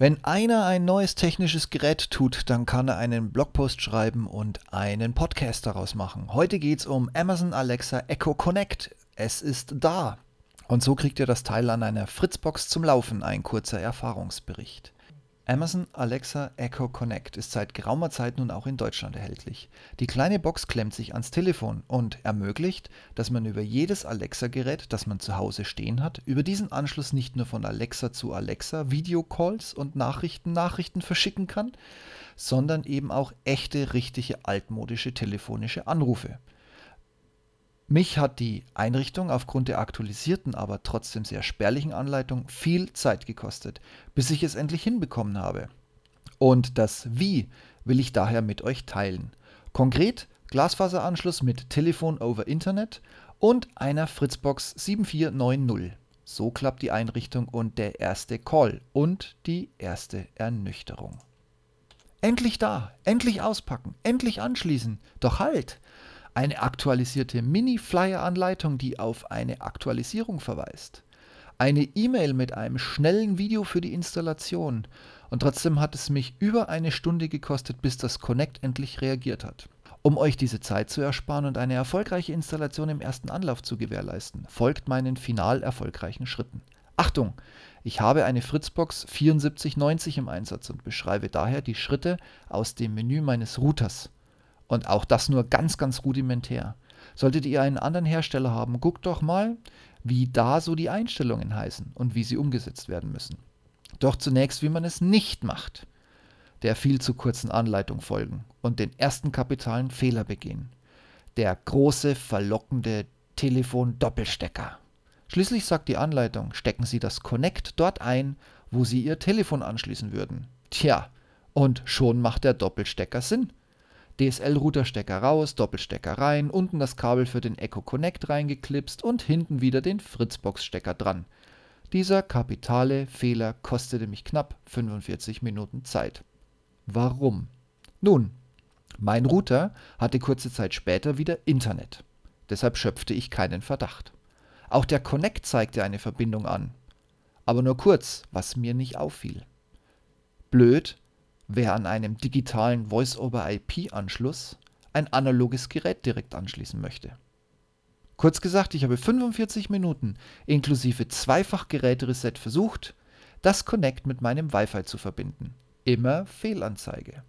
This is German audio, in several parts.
Wenn einer ein neues technisches Gerät tut, dann kann er einen Blogpost schreiben und einen Podcast daraus machen. Heute geht es um Amazon Alexa Echo Connect. Es ist da. Und so kriegt ihr das Teil an einer Fritzbox zum Laufen, ein kurzer Erfahrungsbericht. Amazon Alexa Echo Connect ist seit geraumer Zeit nun auch in Deutschland erhältlich. Die kleine Box klemmt sich ans Telefon und ermöglicht, dass man über jedes Alexa-Gerät, das man zu Hause stehen hat, über diesen Anschluss nicht nur von Alexa zu Alexa Videocalls und Nachrichten Nachrichten verschicken kann, sondern eben auch echte, richtige, altmodische telefonische Anrufe. Mich hat die Einrichtung aufgrund der aktualisierten, aber trotzdem sehr spärlichen Anleitung viel Zeit gekostet, bis ich es endlich hinbekommen habe. Und das Wie will ich daher mit euch teilen. Konkret Glasfaseranschluss mit Telefon over Internet und einer Fritzbox 7490. So klappt die Einrichtung und der erste Call und die erste Ernüchterung. Endlich da, endlich auspacken, endlich anschließen. Doch halt! Eine aktualisierte Mini-Flyer-Anleitung, die auf eine Aktualisierung verweist, eine E-Mail mit einem schnellen Video für die Installation und trotzdem hat es mich über eine Stunde gekostet, bis das Connect endlich reagiert hat. Um euch diese Zeit zu ersparen und eine erfolgreiche Installation im ersten Anlauf zu gewährleisten, folgt meinen final erfolgreichen Schritten. Achtung! Ich habe eine Fritzbox 7490 im Einsatz und beschreibe daher die Schritte aus dem Menü meines Routers. Und auch das nur ganz, ganz rudimentär. Solltet ihr einen anderen Hersteller haben, guckt doch mal, wie da so die Einstellungen heißen und wie sie umgesetzt werden müssen. Doch zunächst, wie man es nicht macht. Der viel zu kurzen Anleitung folgen und den ersten kapitalen Fehler begehen. Der große, verlockende Telefon-Doppelstecker. Schließlich sagt die Anleitung, stecken Sie das Connect dort ein, wo Sie Ihr Telefon anschließen würden. Tja, und schon macht der Doppelstecker Sinn. DSL-Routerstecker raus, Doppelstecker rein, unten das Kabel für den Echo Connect reingeklipst und hinten wieder den Fritzbox-Stecker dran. Dieser kapitale Fehler kostete mich knapp 45 Minuten Zeit. Warum? Nun, mein Router hatte kurze Zeit später wieder Internet. Deshalb schöpfte ich keinen Verdacht. Auch der Connect zeigte eine Verbindung an. Aber nur kurz, was mir nicht auffiel. Blöd, wer an einem digitalen Voice-over-IP-Anschluss ein analoges Gerät direkt anschließen möchte. Kurz gesagt, ich habe 45 Minuten inklusive Zweifach-Gerätereset versucht, das Connect mit meinem Wi-Fi zu verbinden. Immer Fehlanzeige.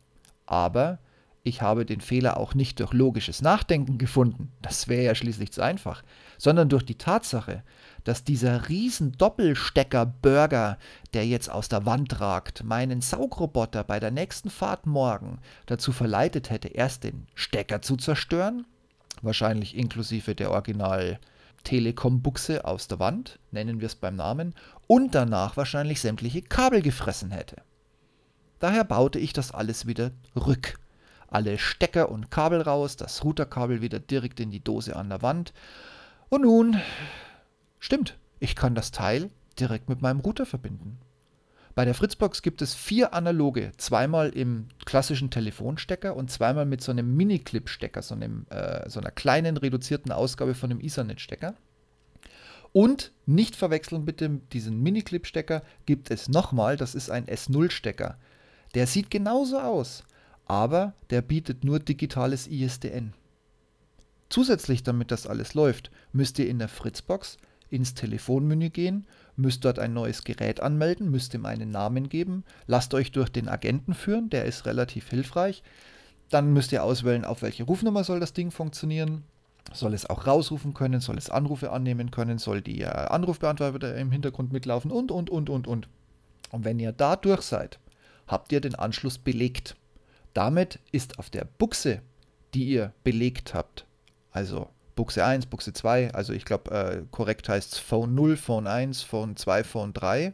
Aber ich habe den Fehler auch nicht durch logisches Nachdenken gefunden, das wäre ja schließlich zu einfach, sondern durch die Tatsache, dass dieser riesen Doppelstecker-Burger, der jetzt aus der Wand ragt, meinen Saugroboter bei der nächsten Fahrt morgen dazu verleitet hätte, erst den Stecker zu zerstören, wahrscheinlich inklusive der Original Telekom-Buchse aus der Wand, nennen wir es beim Namen, und danach wahrscheinlich sämtliche Kabel gefressen hätte. Daher baute ich das alles wieder rück. Alle Stecker und Kabel raus, das Routerkabel wieder direkt in die Dose an der Wand. Und nun Stimmt, ich kann das Teil direkt mit meinem Router verbinden. Bei der Fritzbox gibt es vier analoge, zweimal im klassischen Telefonstecker und zweimal mit so einem Mini-Clip-Stecker, so, äh, so einer kleinen reduzierten Ausgabe von einem Ethernet-Stecker. Und nicht verwechseln bitte diesen Mini-Clip-Stecker gibt es nochmal, das ist ein S0-Stecker. Der sieht genauso aus, aber der bietet nur digitales ISDN. Zusätzlich, damit das alles läuft, müsst ihr in der Fritzbox ins Telefonmenü gehen, müsst dort ein neues Gerät anmelden, müsst ihm einen Namen geben, lasst euch durch den Agenten führen, der ist relativ hilfreich. Dann müsst ihr auswählen, auf welche Rufnummer soll das Ding funktionieren. Soll es auch rausrufen können, soll es Anrufe annehmen können, soll die äh, Anrufbeantworter im Hintergrund mitlaufen und, und, und, und, und. Und wenn ihr da durch seid, habt ihr den Anschluss belegt. Damit ist auf der Buchse, die ihr belegt habt, also Buchse 1, Buchse 2, also ich glaube, äh, korrekt heißt es Phone 0, Phone 1, Phone 2, Phone 3.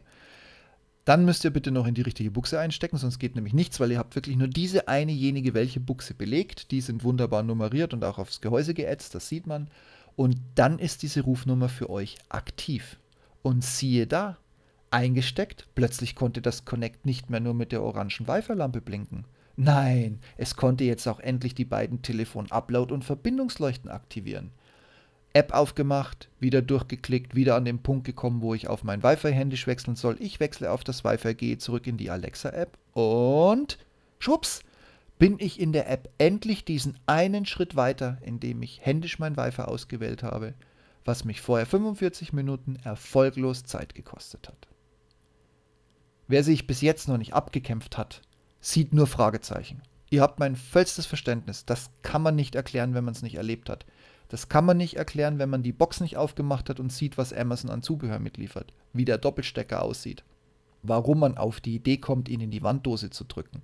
Dann müsst ihr bitte noch in die richtige Buchse einstecken, sonst geht nämlich nichts, weil ihr habt wirklich nur diese eine jenige welche Buchse belegt. Die sind wunderbar nummeriert und auch aufs Gehäuse geätzt, das sieht man. Und dann ist diese Rufnummer für euch aktiv. Und siehe da, eingesteckt, plötzlich konnte das Connect nicht mehr nur mit der orangen Wi-Fi-Lampe blinken, Nein, es konnte jetzt auch endlich die beiden Telefon-Upload- und Verbindungsleuchten aktivieren. App aufgemacht, wieder durchgeklickt, wieder an den Punkt gekommen, wo ich auf mein Wi-Fi händisch wechseln soll. Ich wechsle auf das Wi-Fi, gehe zurück in die Alexa-App und schwupps, bin ich in der App endlich diesen einen Schritt weiter, indem ich händisch mein Wi-Fi ausgewählt habe, was mich vorher 45 Minuten erfolglos Zeit gekostet hat. Wer sich bis jetzt noch nicht abgekämpft hat, sieht nur Fragezeichen. Ihr habt mein vollstes Verständnis. Das kann man nicht erklären, wenn man es nicht erlebt hat. Das kann man nicht erklären, wenn man die Box nicht aufgemacht hat und sieht, was Amazon an Zubehör mitliefert, wie der Doppelstecker aussieht, warum man auf die Idee kommt, ihn in die Wanddose zu drücken,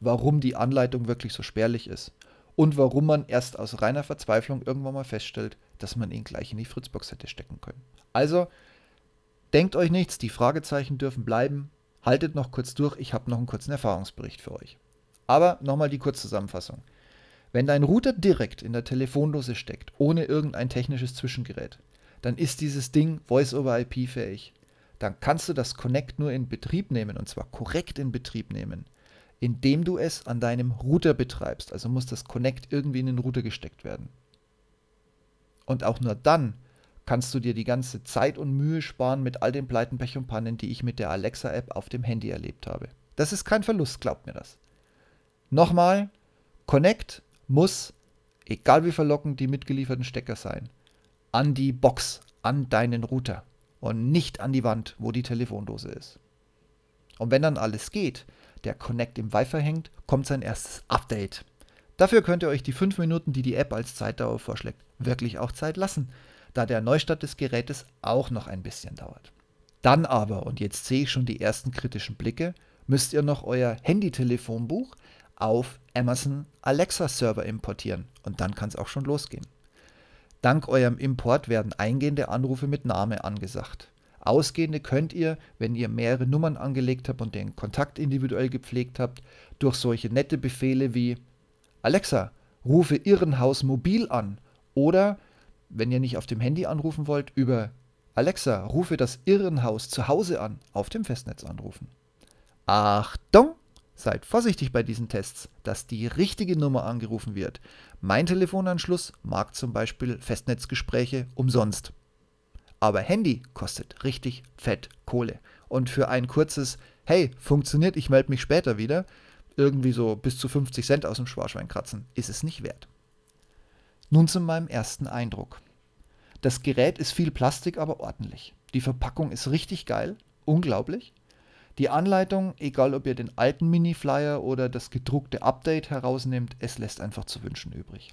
warum die Anleitung wirklich so spärlich ist und warum man erst aus reiner Verzweiflung irgendwann mal feststellt, dass man ihn gleich in die Fritzbox hätte stecken können. Also, denkt euch nichts, die Fragezeichen dürfen bleiben. Haltet noch kurz durch, ich habe noch einen kurzen Erfahrungsbericht für euch. Aber nochmal die Kurzzusammenfassung. Wenn dein Router direkt in der Telefondose steckt, ohne irgendein technisches Zwischengerät, dann ist dieses Ding Voice-over-IP fähig. Dann kannst du das Connect nur in Betrieb nehmen und zwar korrekt in Betrieb nehmen, indem du es an deinem Router betreibst. Also muss das Connect irgendwie in den Router gesteckt werden. Und auch nur dann kannst du dir die ganze Zeit und Mühe sparen mit all den Pleiten, Pech und Pannen, die ich mit der Alexa-App auf dem Handy erlebt habe. Das ist kein Verlust, glaubt mir das. Nochmal, Connect muss, egal wie verlockend die mitgelieferten Stecker sein, an die Box, an deinen Router und nicht an die Wand, wo die Telefondose ist. Und wenn dann alles geht, der Connect im Wi-Fi hängt, kommt sein erstes Update. Dafür könnt ihr euch die 5 Minuten, die die App als Zeitdauer vorschlägt, wirklich auch Zeit lassen, da der Neustart des Gerätes auch noch ein bisschen dauert. Dann aber, und jetzt sehe ich schon die ersten kritischen Blicke, müsst ihr noch euer Handy-Telefonbuch auf Amazon Alexa Server importieren und dann kann es auch schon losgehen. Dank eurem Import werden eingehende Anrufe mit Name angesagt. Ausgehende könnt ihr, wenn ihr mehrere Nummern angelegt habt und den Kontakt individuell gepflegt habt, durch solche nette Befehle wie Alexa, rufe Irrenhaus mobil an oder, wenn ihr nicht auf dem Handy anrufen wollt, über Alexa, rufe das Irrenhaus zu Hause an, auf dem Festnetz anrufen. Achtung! Seid vorsichtig bei diesen Tests, dass die richtige Nummer angerufen wird. Mein Telefonanschluss mag zum Beispiel Festnetzgespräche umsonst. Aber Handy kostet richtig fett Kohle. Und für ein kurzes Hey, funktioniert, ich melde mich später wieder, irgendwie so bis zu 50 Cent aus dem Sparschwein kratzen, ist es nicht wert. Nun zu meinem ersten Eindruck. Das Gerät ist viel Plastik, aber ordentlich. Die Verpackung ist richtig geil, unglaublich. Die Anleitung, egal ob ihr den alten Mini-Flyer oder das gedruckte Update herausnehmt, es lässt einfach zu wünschen übrig.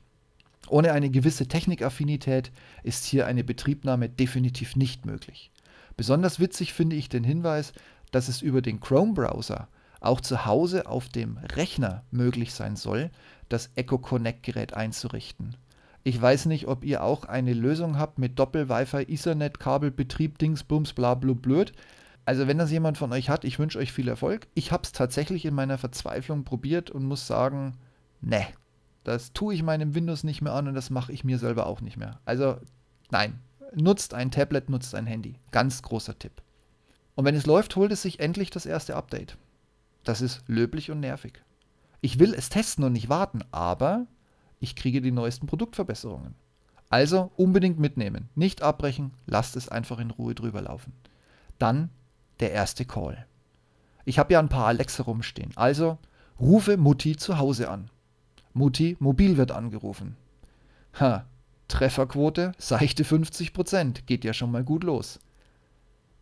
Ohne eine gewisse Technikaffinität ist hier eine Betriebnahme definitiv nicht möglich. Besonders witzig finde ich den Hinweis, dass es über den Chrome-Browser auch zu Hause auf dem Rechner möglich sein soll, das Echo Connect Gerät einzurichten. Ich weiß nicht, ob ihr auch eine Lösung habt mit Doppel-Wi-Fi, Ethernet-Kabel, Betrieb, Dings, Bums, bla, bla, blöd. Also wenn das jemand von euch hat, ich wünsche euch viel Erfolg. Ich habe es tatsächlich in meiner Verzweiflung probiert und muss sagen, ne, das tue ich meinem Windows nicht mehr an und das mache ich mir selber auch nicht mehr. Also nein, nutzt ein Tablet, nutzt ein Handy. Ganz großer Tipp. Und wenn es läuft, holt es sich endlich das erste Update. Das ist löblich und nervig. Ich will es testen und nicht warten, aber ich kriege die neuesten Produktverbesserungen. Also unbedingt mitnehmen, nicht abbrechen, lasst es einfach in Ruhe drüber laufen. Dann der erste Call. Ich habe ja ein paar Alexa rumstehen. Also rufe Mutti zu Hause an. Mutti, mobil wird angerufen. Ha, Trefferquote, seichte 50%, geht ja schon mal gut los.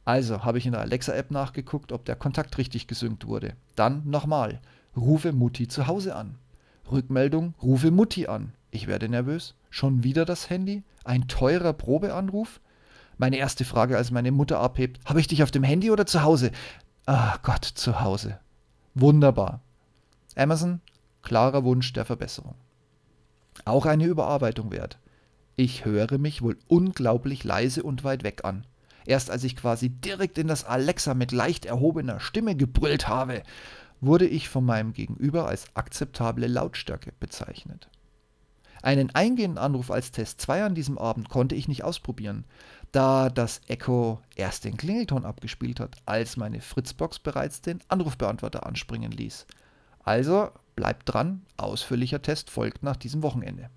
Also habe ich in der Alexa-App nachgeguckt, ob der Kontakt richtig gesynkt wurde. Dann nochmal, rufe Mutti zu Hause an. Rückmeldung, rufe Mutti an. Ich werde nervös. Schon wieder das Handy? Ein teurer Probeanruf? Meine erste Frage, als meine Mutter abhebt, habe ich dich auf dem Handy oder zu Hause? Ah Gott, zu Hause. Wunderbar. Amazon, klarer Wunsch der Verbesserung. Auch eine Überarbeitung wert. Ich höre mich wohl unglaublich leise und weit weg an. Erst als ich quasi direkt in das Alexa mit leicht erhobener Stimme gebrüllt habe, wurde ich von meinem Gegenüber als akzeptable Lautstärke bezeichnet. Einen eingehenden Anruf als Test 2 an diesem Abend konnte ich nicht ausprobieren, da das Echo erst den Klingelton abgespielt hat, als meine Fritzbox bereits den Anrufbeantworter anspringen ließ. Also bleibt dran, ausführlicher Test folgt nach diesem Wochenende.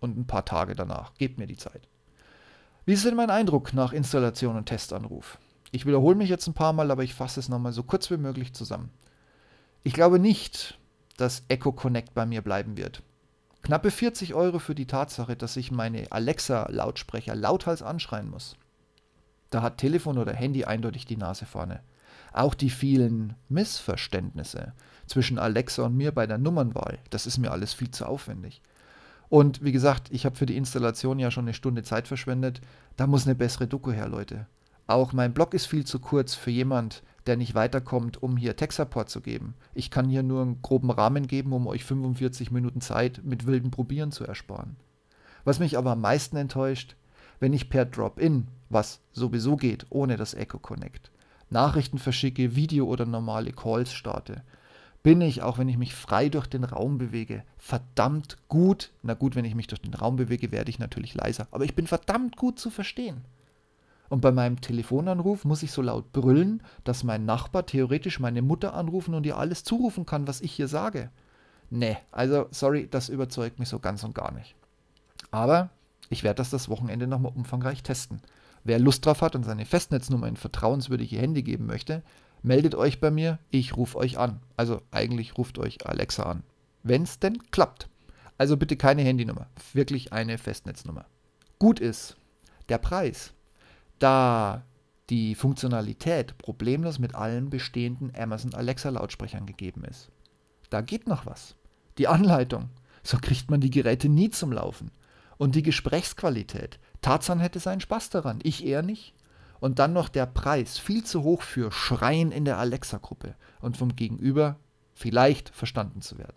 und ein paar Tage danach. Gebt mir die Zeit. Wie ist denn mein Eindruck nach Installation und Testanruf? Ich wiederhole mich jetzt ein paar Mal, aber ich fasse es nochmal so kurz wie möglich zusammen. Ich glaube nicht, dass Echo Connect bei mir bleiben wird. Knappe 40 Euro für die Tatsache, dass ich meine Alexa-Lautsprecher lauthals anschreien muss. Da hat Telefon oder Handy eindeutig die Nase vorne. Auch die vielen Missverständnisse zwischen Alexa und mir bei der Nummernwahl, das ist mir alles viel zu aufwendig. Und wie gesagt, ich habe für die Installation ja schon eine Stunde Zeit verschwendet. Da muss eine bessere Doku her, Leute. Auch mein Blog ist viel zu kurz für jemand, der nicht weiterkommt, um hier Tech-Support zu geben. Ich kann hier nur einen groben Rahmen geben, um euch 45 Minuten Zeit mit wilden Probieren zu ersparen. Was mich aber am meisten enttäuscht, wenn ich per Drop-In, was sowieso geht ohne das Echo Connect, Nachrichten verschicke, Video oder normale Calls starte, bin ich, auch wenn ich mich frei durch den Raum bewege, verdammt gut. Na gut, wenn ich mich durch den Raum bewege, werde ich natürlich leiser, aber ich bin verdammt gut zu verstehen. Und bei meinem Telefonanruf muss ich so laut brüllen, dass mein Nachbar theoretisch meine Mutter anrufen und ihr alles zurufen kann, was ich hier sage. Nee, also sorry, das überzeugt mich so ganz und gar nicht. Aber ich werde das das Wochenende nochmal umfangreich testen. Wer Lust drauf hat und seine Festnetznummer in vertrauenswürdige Hände geben möchte, meldet euch bei mir, ich rufe euch an. Also eigentlich ruft euch Alexa an. Wenn es denn klappt. Also bitte keine Handynummer, wirklich eine Festnetznummer. Gut ist der Preis. Da die Funktionalität problemlos mit allen bestehenden Amazon Alexa Lautsprechern gegeben ist. Da geht noch was. Die Anleitung. So kriegt man die Geräte nie zum Laufen. Und die Gesprächsqualität. Tarzan hätte seinen Spaß daran, ich eher nicht. Und dann noch der Preis, viel zu hoch für Schreien in der Alexa-Gruppe und vom Gegenüber vielleicht verstanden zu werden.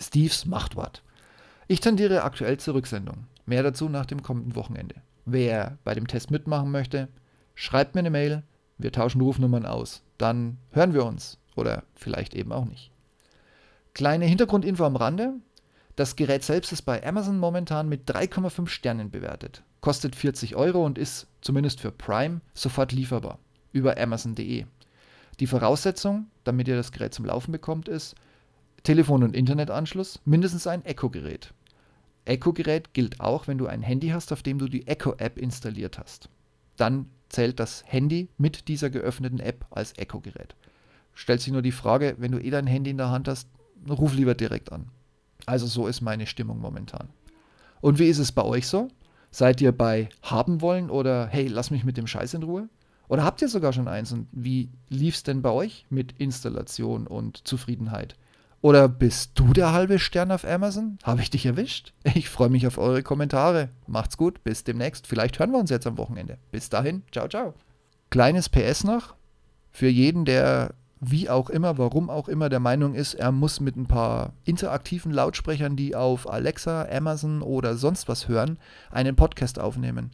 Steves Machtwort. Ich tendiere aktuell zur Rücksendung. Mehr dazu nach dem kommenden Wochenende. Wer bei dem Test mitmachen möchte, schreibt mir eine Mail. Wir tauschen Rufnummern aus. Dann hören wir uns. Oder vielleicht eben auch nicht. Kleine Hintergrundinfo am Rande. Das Gerät selbst ist bei Amazon momentan mit 3,5 Sternen bewertet kostet 40 Euro und ist zumindest für Prime sofort lieferbar über Amazon.de. Die Voraussetzung, damit ihr das Gerät zum Laufen bekommt, ist Telefon- und Internetanschluss, mindestens ein Echo-Gerät. Echo-Gerät gilt auch, wenn du ein Handy hast, auf dem du die Echo-App installiert hast. Dann zählt das Handy mit dieser geöffneten App als Echo-Gerät. Stellt sich nur die Frage, wenn du eh dein Handy in der Hand hast, ruf lieber direkt an. Also so ist meine Stimmung momentan. Und wie ist es bei euch so? Seid ihr bei haben wollen oder hey, lass mich mit dem Scheiß in Ruhe? Oder habt ihr sogar schon eins und wie lief es denn bei euch mit Installation und Zufriedenheit? Oder bist du der halbe Stern auf Amazon? Habe ich dich erwischt? Ich freue mich auf eure Kommentare. Macht's gut, bis demnächst. Vielleicht hören wir uns jetzt am Wochenende. Bis dahin, ciao, ciao. Kleines PS noch. Für jeden, der wie auch immer, warum auch immer der Meinung ist, er muss mit ein paar interaktiven Lautsprechern, die auf Alexa, Amazon oder sonst was hören, einen Podcast aufnehmen.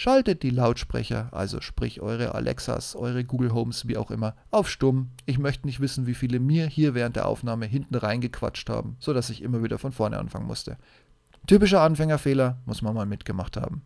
Schaltet die Lautsprecher, also sprich eure Alexas, eure Google Homes, wie auch immer, auf stumm. Ich möchte nicht wissen, wie viele mir hier während der Aufnahme hinten reingequatscht haben, sodass ich immer wieder von vorne anfangen musste. Typischer Anfängerfehler muss man mal mitgemacht haben.